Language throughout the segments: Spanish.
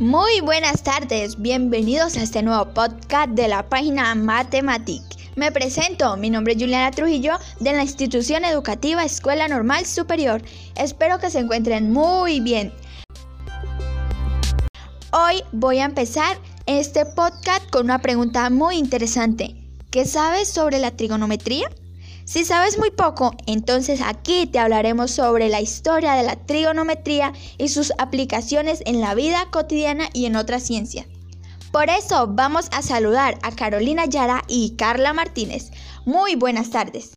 Muy buenas tardes, bienvenidos a este nuevo podcast de la página Matematic. Me presento, mi nombre es Juliana Trujillo de la institución educativa Escuela Normal Superior. Espero que se encuentren muy bien. Hoy voy a empezar este podcast con una pregunta muy interesante. ¿Qué sabes sobre la trigonometría? Si sabes muy poco, entonces aquí te hablaremos sobre la historia de la trigonometría y sus aplicaciones en la vida cotidiana y en otras ciencias. Por eso vamos a saludar a Carolina Yara y Carla Martínez. Muy buenas tardes.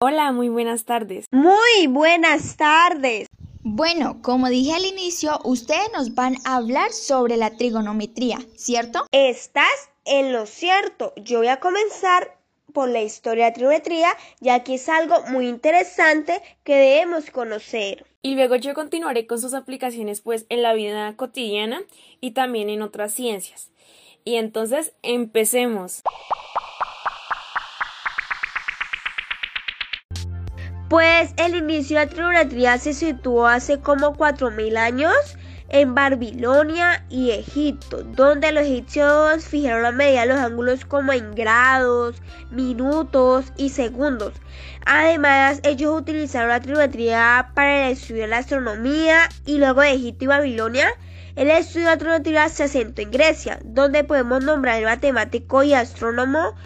Hola, muy buenas tardes. Muy buenas tardes. Bueno, como dije al inicio, ustedes nos van a hablar sobre la trigonometría, ¿cierto? Estás en lo cierto. Yo voy a comenzar por la historia de trigonometría, ya que es algo muy interesante que debemos conocer. Y luego yo continuaré con sus aplicaciones pues en la vida cotidiana y también en otras ciencias. Y entonces empecemos. Pues el inicio de la trigonometría se situó hace como 4.000 años en Babilonia y Egipto, donde los egipcios fijaron la medida de los ángulos como en grados, minutos y segundos. Además, ellos utilizaron la trigonometría para el estudio de la astronomía y luego de Egipto y Babilonia. El estudio de la trigonometría se asentó en Grecia, donde podemos nombrar al matemático y astrónomo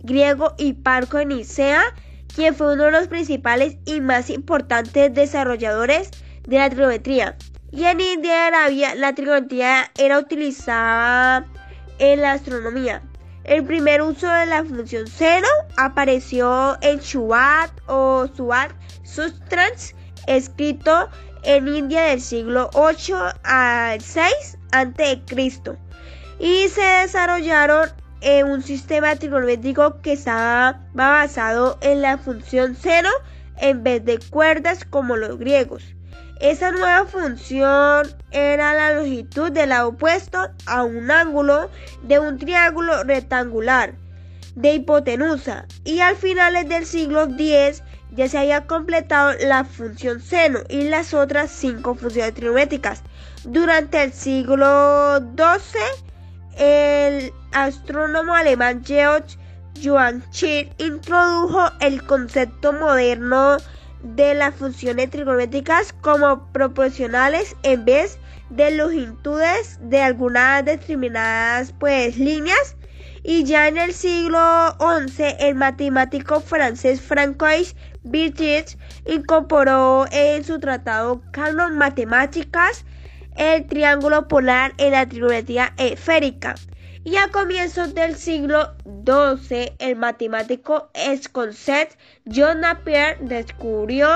griego Hiparco de Nicea, quien fue uno de los principales y más importantes desarrolladores de la trigonometría. Y en India y Arabia la trigonometría era utilizada en la astronomía. El primer uso de la función cero apareció en Shubat o Suat Sustrans, escrito en India del siglo 8 al 6 a.C. Y se desarrollaron en un sistema trigonométrico que estaba basado en la función cero en vez de cuerdas como los griegos. Esa nueva función era la longitud del lado opuesto a un ángulo de un triángulo rectangular de hipotenusa y al finales del siglo X ya se había completado la función seno y las otras cinco funciones trigonométricas. Durante el siglo XII, el astrónomo alemán Georg Johann Schild introdujo el concepto moderno de las funciones trigonométricas como proporcionales en vez de longitudes de algunas determinadas pues líneas. Y ya en el siglo XI el matemático francés Francois Birchich incorporó en su tratado Canon Matemáticas el triángulo polar en la trigonometría esférica y a comienzos del siglo XII el matemático Esconcet John Napier descubrió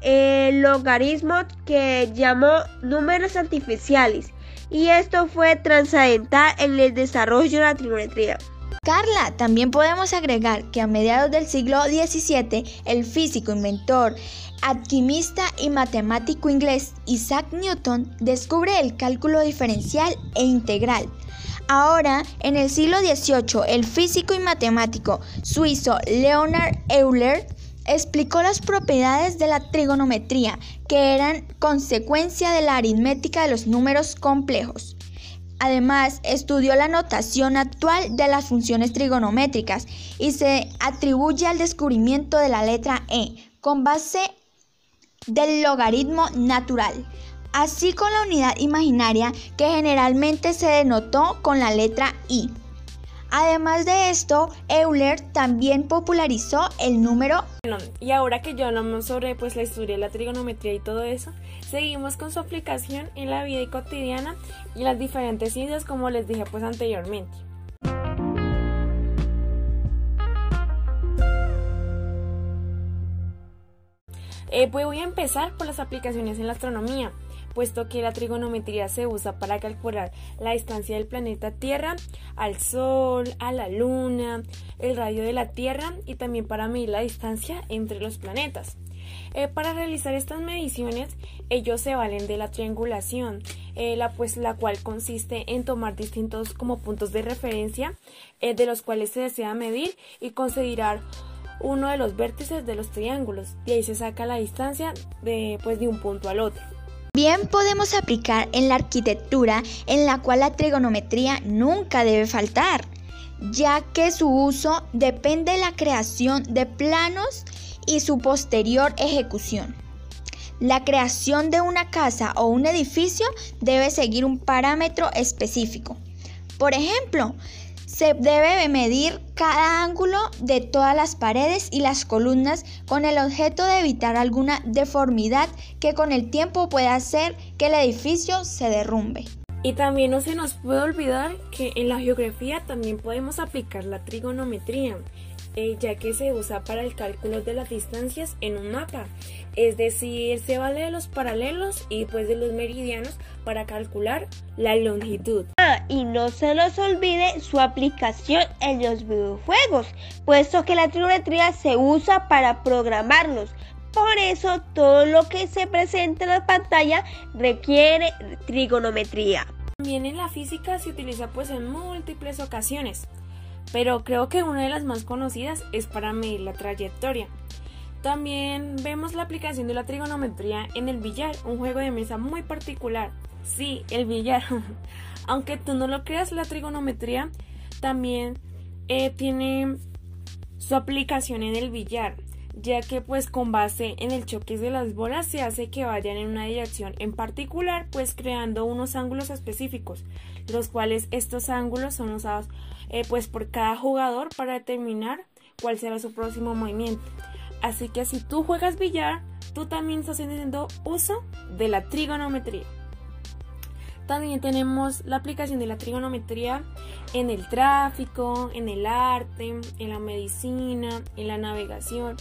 el logaritmo que llamó números artificiales y esto fue trascendental en el desarrollo de la trigonometría. Carla, también podemos agregar que a mediados del siglo XVII el físico, inventor, alquimista y matemático inglés Isaac Newton descubre el cálculo diferencial e integral Ahora, en el siglo XVIII, el físico y matemático suizo Leonard Euler explicó las propiedades de la trigonometría, que eran consecuencia de la aritmética de los números complejos. Además, estudió la notación actual de las funciones trigonométricas y se atribuye al descubrimiento de la letra E con base del logaritmo natural así con la unidad imaginaria que generalmente se denotó con la letra I. Además de esto, Euler también popularizó el número. y ahora que ya hablamos sobre pues, la historia de la trigonometría y todo eso, seguimos con su aplicación en la vida cotidiana y las diferentes ciencias como les dije pues anteriormente. Eh, pues voy a empezar por las aplicaciones en la astronomía puesto que la trigonometría se usa para calcular la distancia del planeta Tierra al Sol, a la Luna, el radio de la Tierra y también para medir la distancia entre los planetas. Eh, para realizar estas mediciones, ellos se valen de la triangulación, eh, la, pues, la cual consiste en tomar distintos como puntos de referencia eh, de los cuales se desea medir y considerar uno de los vértices de los triángulos. Y ahí se saca la distancia de, pues, de un punto al otro. Bien podemos aplicar en la arquitectura en la cual la trigonometría nunca debe faltar, ya que su uso depende de la creación de planos y su posterior ejecución. La creación de una casa o un edificio debe seguir un parámetro específico. Por ejemplo, se debe medir cada ángulo de todas las paredes y las columnas con el objeto de evitar alguna deformidad que con el tiempo pueda hacer que el edificio se derrumbe. Y también no se nos puede olvidar que en la geografía también podemos aplicar la trigonometría, eh, ya que se usa para el cálculo de las distancias en un mapa. Es decir, se vale de los paralelos y pues de los meridianos para calcular la longitud. Ah, y no se nos olvide su aplicación en los videojuegos, puesto que la trigonometría se usa para programarlos. Por eso todo lo que se presenta en la pantalla requiere trigonometría. También en la física se utiliza pues en múltiples ocasiones, pero creo que una de las más conocidas es para medir la trayectoria. También vemos la aplicación de la trigonometría en el billar, un juego de mesa muy particular. Sí, el billar. Aunque tú no lo creas, la trigonometría también eh, tiene su aplicación en el billar ya que pues con base en el choque de las bolas se hace que vayan en una dirección en particular, pues creando unos ángulos específicos, los cuales estos ángulos son usados eh, pues por cada jugador para determinar cuál será su próximo movimiento. Así que si tú juegas billar, tú también estás haciendo uso de la trigonometría. También tenemos la aplicación de la trigonometría en el tráfico, en el arte, en la medicina, en la navegación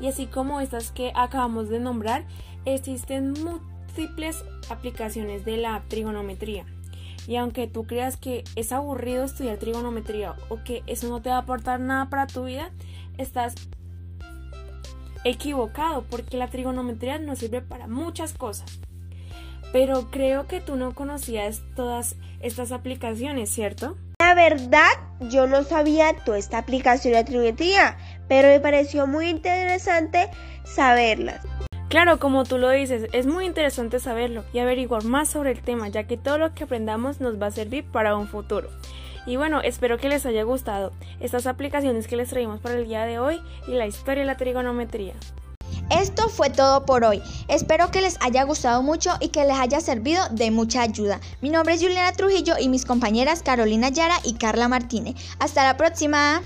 y así como estas que acabamos de nombrar, existen múltiples aplicaciones de la trigonometría. Y aunque tú creas que es aburrido estudiar trigonometría o que eso no te va a aportar nada para tu vida, estás equivocado porque la trigonometría nos sirve para muchas cosas. Pero creo que tú no conocías todas estas aplicaciones, ¿cierto? La verdad, yo no sabía toda esta aplicación de trigonometría, pero me pareció muy interesante saberlas. Claro, como tú lo dices, es muy interesante saberlo y averiguar más sobre el tema, ya que todo lo que aprendamos nos va a servir para un futuro. Y bueno, espero que les haya gustado estas aplicaciones que les traímos para el día de hoy y la historia de la trigonometría. Esto fue todo por hoy. Espero que les haya gustado mucho y que les haya servido de mucha ayuda. Mi nombre es Juliana Trujillo y mis compañeras Carolina Yara y Carla Martínez. Hasta la próxima.